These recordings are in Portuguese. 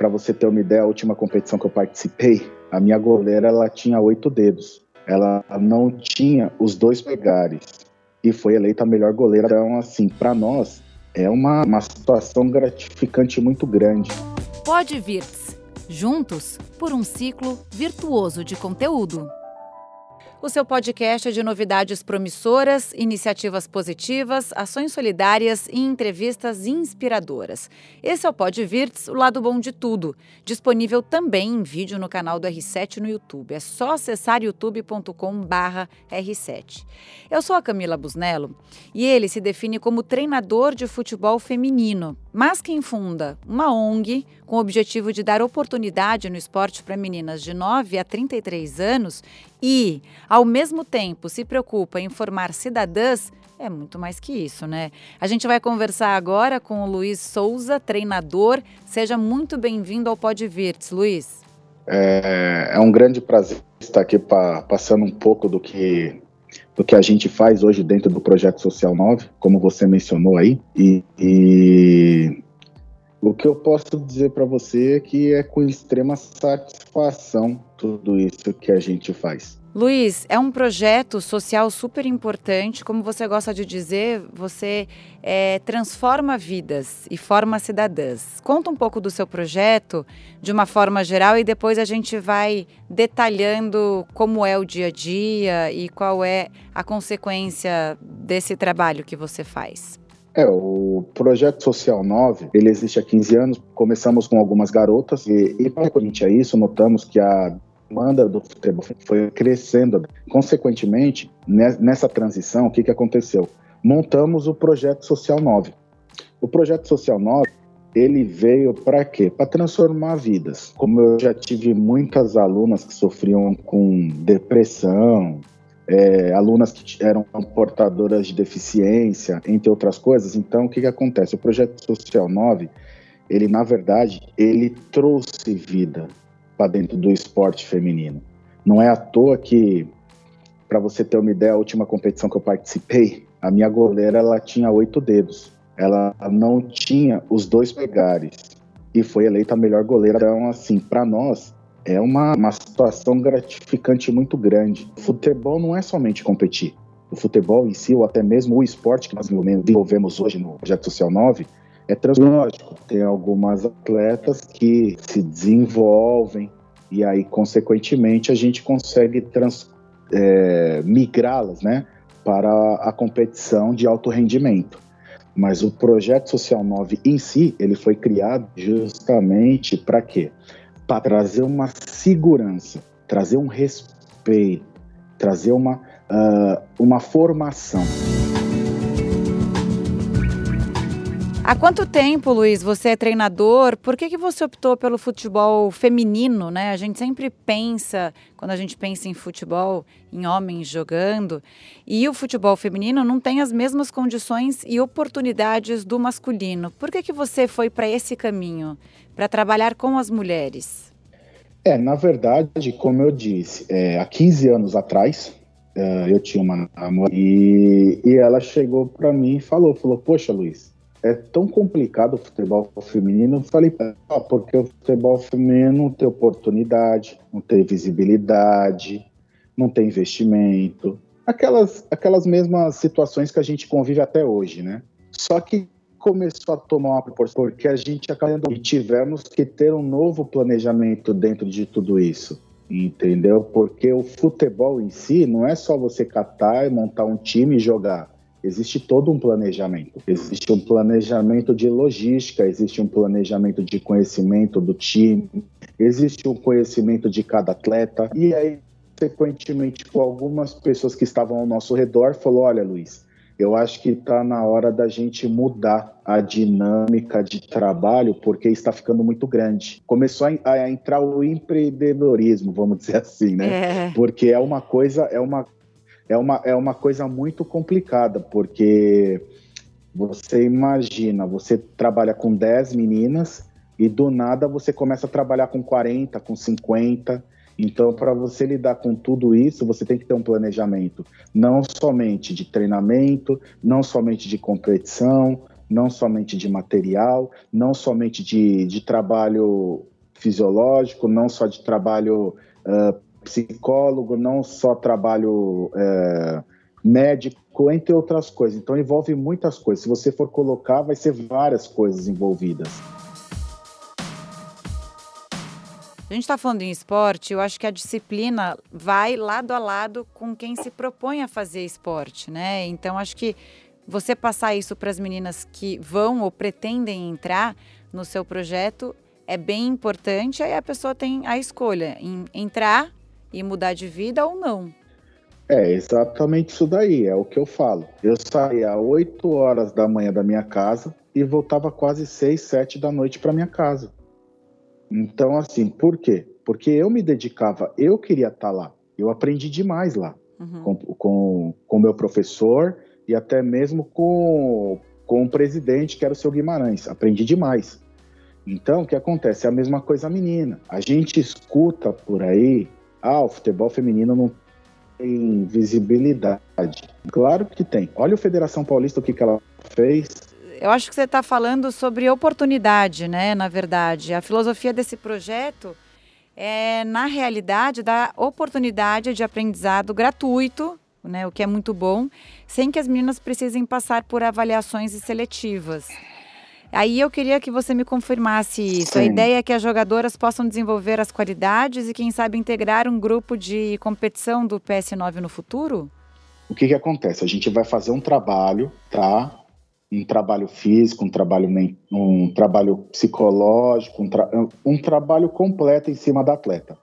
Para você ter uma ideia, a última competição que eu participei, a minha goleira ela tinha oito dedos. Ela não tinha os dois pegares e foi eleita a melhor goleira. Então, assim, para nós é uma, uma situação gratificante muito grande. Pode vir juntos por um ciclo virtuoso de conteúdo. O seu podcast é de novidades promissoras, iniciativas positivas, ações solidárias e entrevistas inspiradoras. Esse é o Pod Virts, o lado bom de tudo. Disponível também em vídeo no canal do R7 no YouTube. É só acessar youtube.com/r7. Eu sou a Camila Busnello e ele se define como treinador de futebol feminino, mas quem funda uma ONG com o objetivo de dar oportunidade no esporte para meninas de 9 a 33 anos e, ao mesmo tempo, se preocupa em formar cidadãs, é muito mais que isso, né? A gente vai conversar agora com o Luiz Souza, treinador. Seja muito bem-vindo ao Pod Virts, Luiz. É, é, um grande prazer estar aqui pra, passando um pouco do que do que a gente faz hoje dentro do projeto Social 9, como você mencionou aí, e, e o que eu posso dizer para você é que é com extrema satisfação tudo isso que a gente faz. Luiz, é um projeto social super importante. Como você gosta de dizer, você é, transforma vidas e forma cidadãs. Conta um pouco do seu projeto de uma forma geral e depois a gente vai detalhando como é o dia a dia e qual é a consequência desse trabalho que você faz. É, o projeto Social 9, ele existe há 15 anos. Começamos com algumas garotas e, e para a isso, notamos que a demanda do futebol foi crescendo. Consequentemente, nessa transição, o que, que aconteceu? Montamos o projeto Social 9. O projeto Social 9 ele veio para quê? Para transformar vidas. Como eu já tive muitas alunas que sofriam com depressão, é, alunas que eram portadoras de deficiência, entre outras coisas. Então, o que, que acontece? O projeto Social 9, ele na verdade, ele trouxe vida para dentro do esporte feminino. Não é à toa que, para você ter uma ideia, a última competição que eu participei, a minha goleira ela tinha oito dedos. Ela não tinha os dois pegares e foi eleita a melhor goleira. Então, assim, para nós, é uma, uma situação gratificante muito grande. O futebol não é somente competir. O futebol em si, ou até mesmo o esporte que nós desenvolvemos hoje no Projeto Social 9, é translógico. Tem algumas atletas que se desenvolvem e aí, consequentemente, a gente consegue é, migrá-las né, para a competição de alto rendimento. Mas o Projeto Social 9 em si, ele foi criado justamente para quê? para trazer uma segurança, trazer um respeito, trazer uma, uh, uma formação. Há quanto tempo, Luiz, você é treinador? Por que, que você optou pelo futebol feminino? Né? A gente sempre pensa, quando a gente pensa em futebol, em homens jogando, e o futebol feminino não tem as mesmas condições e oportunidades do masculino. Por que, que você foi para esse caminho? para trabalhar com as mulheres? É, na verdade, como eu disse, é, há 15 anos atrás, é, eu tinha uma namorada e, e ela chegou para mim e falou, falou, poxa, Luiz, é tão complicado o futebol feminino. Eu falei, ah, porque o futebol feminino não tem oportunidade, não tem visibilidade, não tem investimento. Aquelas, aquelas mesmas situações que a gente convive até hoje, né? Só que começou a tomar uma proporção porque a gente acabou e tivemos que ter um novo planejamento dentro de tudo isso. Entendeu? Porque o futebol em si não é só você catar e montar um time e jogar. Existe todo um planejamento. Existe um planejamento de logística, existe um planejamento de conhecimento do time, existe um conhecimento de cada atleta. E aí, consequentemente, com algumas pessoas que estavam ao nosso redor, falou: Olha, Luiz, eu acho que está na hora da gente mudar a dinâmica de trabalho, porque está ficando muito grande. Começou a, a entrar o empreendedorismo, vamos dizer assim, né? É. Porque é uma coisa, é uma, é uma, é uma coisa muito complicada, porque você imagina, você trabalha com 10 meninas e do nada você começa a trabalhar com 40, com 50 então, para você lidar com tudo isso, você tem que ter um planejamento, não somente de treinamento, não somente de competição, não somente de material, não somente de, de trabalho fisiológico, não só de trabalho uh, psicólogo, não só trabalho uh, médico, entre outras coisas. Então envolve muitas coisas. Se você for colocar, vai ser várias coisas envolvidas. A gente está falando em esporte, eu acho que a disciplina vai lado a lado com quem se propõe a fazer esporte, né? Então acho que você passar isso para as meninas que vão ou pretendem entrar no seu projeto é bem importante. Aí a pessoa tem a escolha em entrar e mudar de vida ou não. É exatamente isso daí, é o que eu falo. Eu saía às 8 horas da manhã da minha casa e voltava quase 6, 7 da noite para minha casa. Então, assim, por quê? Porque eu me dedicava, eu queria estar tá lá. Eu aprendi demais lá uhum. com o com, com meu professor e até mesmo com, com o presidente, que era o seu Guimarães. Aprendi demais. Então, o que acontece? É a mesma coisa a menina. A gente escuta por aí, ah, o futebol feminino não tem visibilidade. Claro que tem. Olha o Federação Paulista, o que, que ela fez. Eu acho que você está falando sobre oportunidade, né? Na verdade, a filosofia desse projeto é, na realidade, dar oportunidade de aprendizado gratuito né, o que é muito bom, sem que as meninas precisem passar por avaliações seletivas. Aí eu queria que você me confirmasse isso. Sim. A ideia é que as jogadoras possam desenvolver as qualidades e, quem sabe, integrar um grupo de competição do PS9 no futuro? O que, que acontece? A gente vai fazer um trabalho, tá? Um trabalho físico, um trabalho, um trabalho psicológico, um, tra um trabalho completo em cima da atleta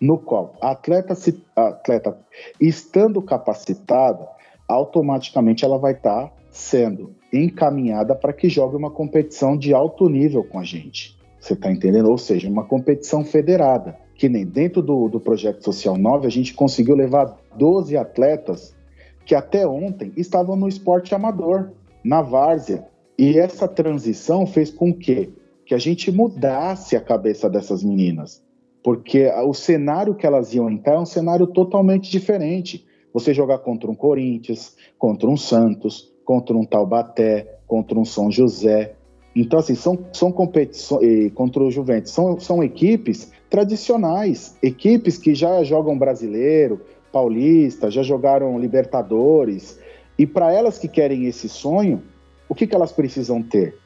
no qual a atleta, se, a atleta estando capacitada, automaticamente ela vai estar tá sendo encaminhada para que jogue uma competição de alto nível com a gente. Você está entendendo? Ou seja, uma competição federada. Que nem dentro do, do Projeto Social 9 a gente conseguiu levar 12 atletas que até ontem estavam no esporte amador, na várzea. E essa transição fez com que, que a gente mudasse a cabeça dessas meninas porque o cenário que elas iam entrar é um cenário totalmente diferente. Você jogar contra um Corinthians, contra um Santos, contra um Taubaté, contra um São José. Então, assim, são, são competições contra o Juventus, são, são equipes tradicionais, equipes que já jogam brasileiro, paulista, já jogaram Libertadores. E para elas que querem esse sonho, o que, que elas precisam ter?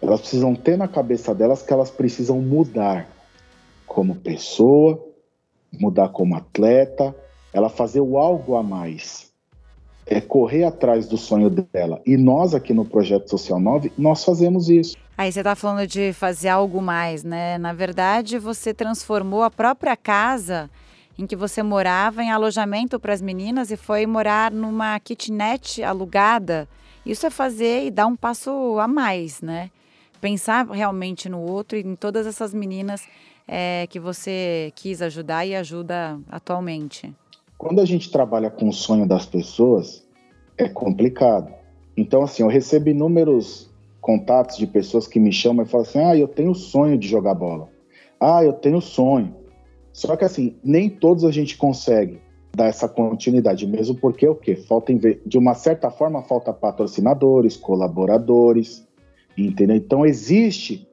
Elas precisam ter na cabeça delas que elas precisam mudar como pessoa, mudar como atleta, ela fazer o algo a mais. É correr atrás do sonho dela. E nós aqui no Projeto Social 9, nós fazemos isso. Aí você está falando de fazer algo mais, né? Na verdade, você transformou a própria casa em que você morava em alojamento para as meninas e foi morar numa kitnet alugada. Isso é fazer e dar um passo a mais, né? Pensar realmente no outro e em todas essas meninas é, que você quis ajudar e ajuda atualmente? Quando a gente trabalha com o sonho das pessoas, é complicado. Então, assim, eu recebo inúmeros contatos de pessoas que me chamam e falam assim: ah, eu tenho sonho de jogar bola. Ah, eu tenho sonho. Só que, assim, nem todos a gente consegue dar essa continuidade, mesmo porque o quê? Falta, de uma certa forma, falta patrocinadores, colaboradores, entendeu? Então, existe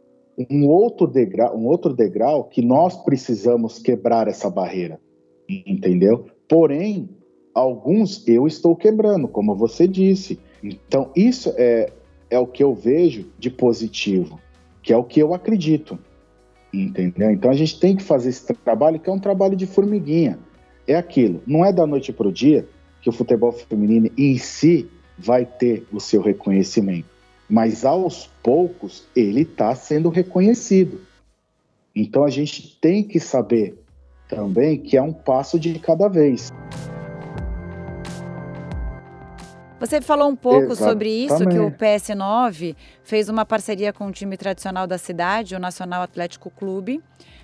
um outro degrau, um outro degrau que nós precisamos quebrar essa barreira, entendeu? Porém, alguns eu estou quebrando, como você disse. Então, isso é, é o que eu vejo de positivo, que é o que eu acredito, entendeu? Então, a gente tem que fazer esse trabalho, que é um trabalho de formiguinha. É aquilo, não é da noite para o dia que o futebol feminino em si vai ter o seu reconhecimento mas aos poucos ele está sendo reconhecido. Então a gente tem que saber também que é um passo de cada vez. Você falou um pouco Exatamente. sobre isso, que o PS9 fez uma parceria com o time tradicional da cidade, o Nacional Atlético Clube,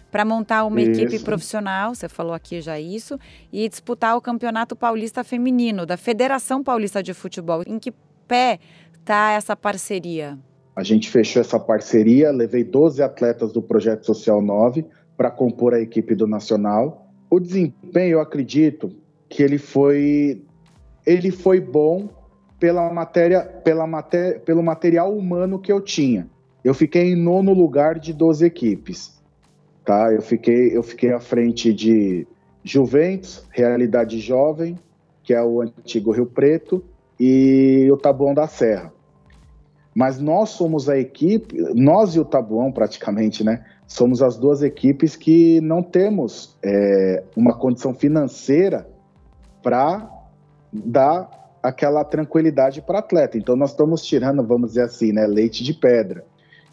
para montar uma isso. equipe profissional, você falou aqui já isso, e disputar o Campeonato Paulista Feminino da Federação Paulista de Futebol. Em que pé está essa parceria? A gente fechou essa parceria, levei 12 atletas do Projeto Social 9 para compor a equipe do Nacional. O desempenho, eu acredito que ele foi ele foi bom, pela matéria, pela pelo material humano que eu tinha. Eu fiquei em nono lugar de 12 equipes. Tá? Eu, fiquei, eu fiquei à frente de Juventus, Realidade Jovem, que é o antigo Rio Preto, e o Tabuão da Serra. Mas nós somos a equipe, nós e o Tabuão praticamente, né? Somos as duas equipes que não temos é, uma condição financeira para dar aquela tranquilidade para atleta. Então nós estamos tirando, vamos dizer assim, né, leite de pedra.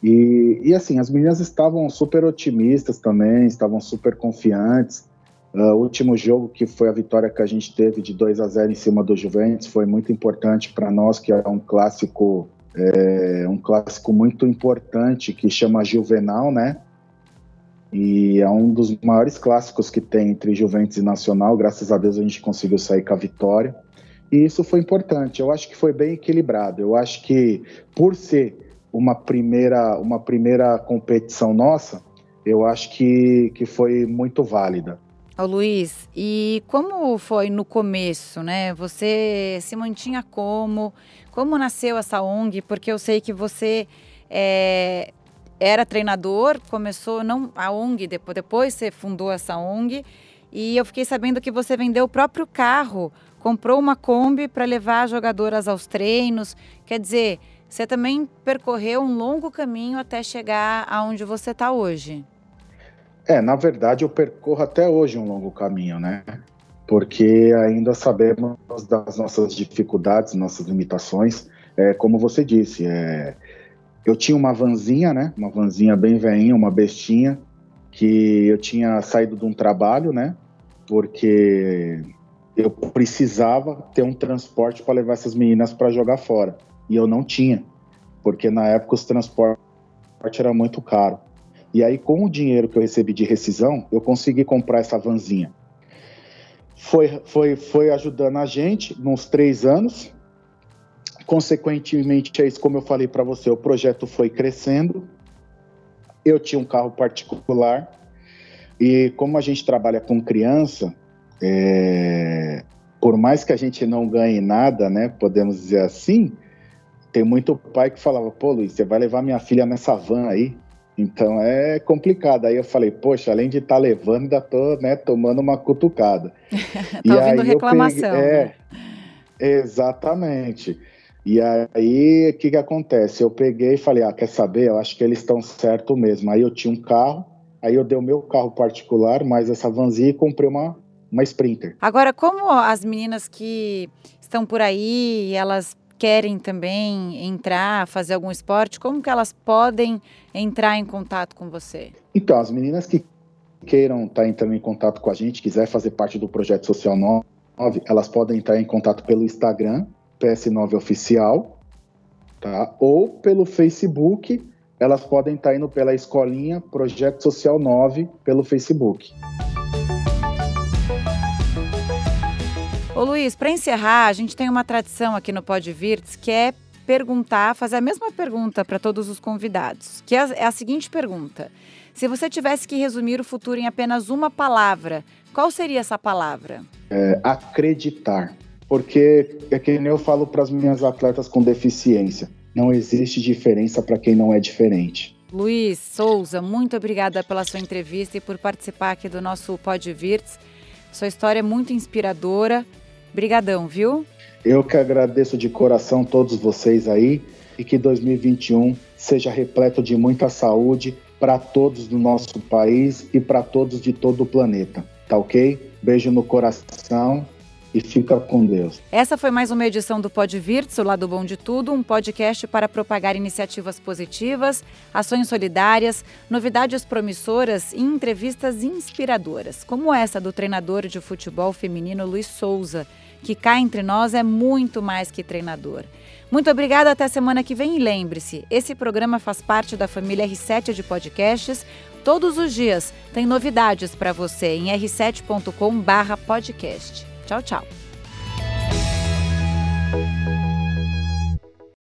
E, e assim, as meninas estavam super otimistas também, estavam super confiantes. Uh, o último jogo, que foi a vitória que a gente teve de 2 a 0 em cima do Juventus, foi muito importante para nós, que é um clássico, é, um clássico muito importante que chama Juvenal, né? E é um dos maiores clássicos que tem entre Juventus e Nacional. Graças a Deus a gente conseguiu sair com a vitória. E isso foi importante. Eu acho que foi bem equilibrado. Eu acho que por ser uma primeira, uma primeira competição nossa, eu acho que, que foi muito válida. Ô Luiz, e como foi no começo, né? Você se mantinha como? Como nasceu essa ONG? Porque eu sei que você é, era treinador, começou não a ONG, depois, depois você fundou essa ONG, e eu fiquei sabendo que você vendeu o próprio carro, comprou uma Kombi para levar jogadoras aos treinos. Quer dizer, você também percorreu um longo caminho até chegar aonde você está hoje. É, na verdade eu percorro até hoje um longo caminho, né? Porque ainda sabemos das nossas dificuldades, nossas limitações. É, como você disse, é, eu tinha uma vanzinha, né? Uma vanzinha bem veinha, uma bestinha, que eu tinha saído de um trabalho, né? Porque eu precisava ter um transporte para levar essas meninas para jogar fora. E eu não tinha, porque na época os transportes eram muito caro. E aí, com o dinheiro que eu recebi de rescisão, eu consegui comprar essa vanzinha. Foi, foi, foi ajudando a gente nos três anos. Consequentemente, é isso, como eu falei para você, o projeto foi crescendo. Eu tinha um carro particular. E como a gente trabalha com criança, é, por mais que a gente não ganhe nada, né, podemos dizer assim, tem muito pai que falava, pô, Luiz, você vai levar minha filha nessa van aí? Então é complicado. Aí eu falei, poxa, além de estar tá levando, ainda tô né, tomando uma cutucada. tá e ouvindo reclamação. Peguei, é, né? exatamente. E aí, o que, que acontece? Eu peguei e falei, ah, quer saber? Eu acho que eles estão certo mesmo. Aí eu tinha um carro, aí eu dei o meu carro particular, mais essa vanzinha e comprei uma, uma Sprinter. Agora, como as meninas que estão por aí, elas querem também entrar, fazer algum esporte, como que elas podem entrar em contato com você? Então, as meninas que queiram estar tá entrando em contato com a gente, quiser fazer parte do projeto Social 9, elas podem entrar em contato pelo Instagram, PS9 Oficial, tá? Ou pelo Facebook, elas podem estar tá indo pela escolinha Projeto Social 9 pelo Facebook. Ô Luiz, para encerrar, a gente tem uma tradição aqui no Pod Virtus que é perguntar, fazer a mesma pergunta para todos os convidados, que é a, é a seguinte pergunta: se você tivesse que resumir o futuro em apenas uma palavra, qual seria essa palavra? É, acreditar. Porque é que nem eu falo para as minhas atletas com deficiência: não existe diferença para quem não é diferente. Luiz Souza, muito obrigada pela sua entrevista e por participar aqui do nosso Pod Virtus. Sua história é muito inspiradora Brigadão, viu? Eu que agradeço de coração todos vocês aí e que 2021 seja repleto de muita saúde para todos do nosso país e para todos de todo o planeta. Tá ok? Beijo no coração e fica com Deus. Essa foi mais uma edição do Pod Virtus, o lado bom de tudo, um podcast para propagar iniciativas positivas, ações solidárias, novidades promissoras e entrevistas inspiradoras, como essa do treinador de futebol feminino Luiz Souza que cá entre nós é muito mais que treinador. Muito obrigada, até semana que vem e lembre-se, esse programa faz parte da família R7 de podcasts. Todos os dias tem novidades para você em r7.com/podcast. Tchau, tchau.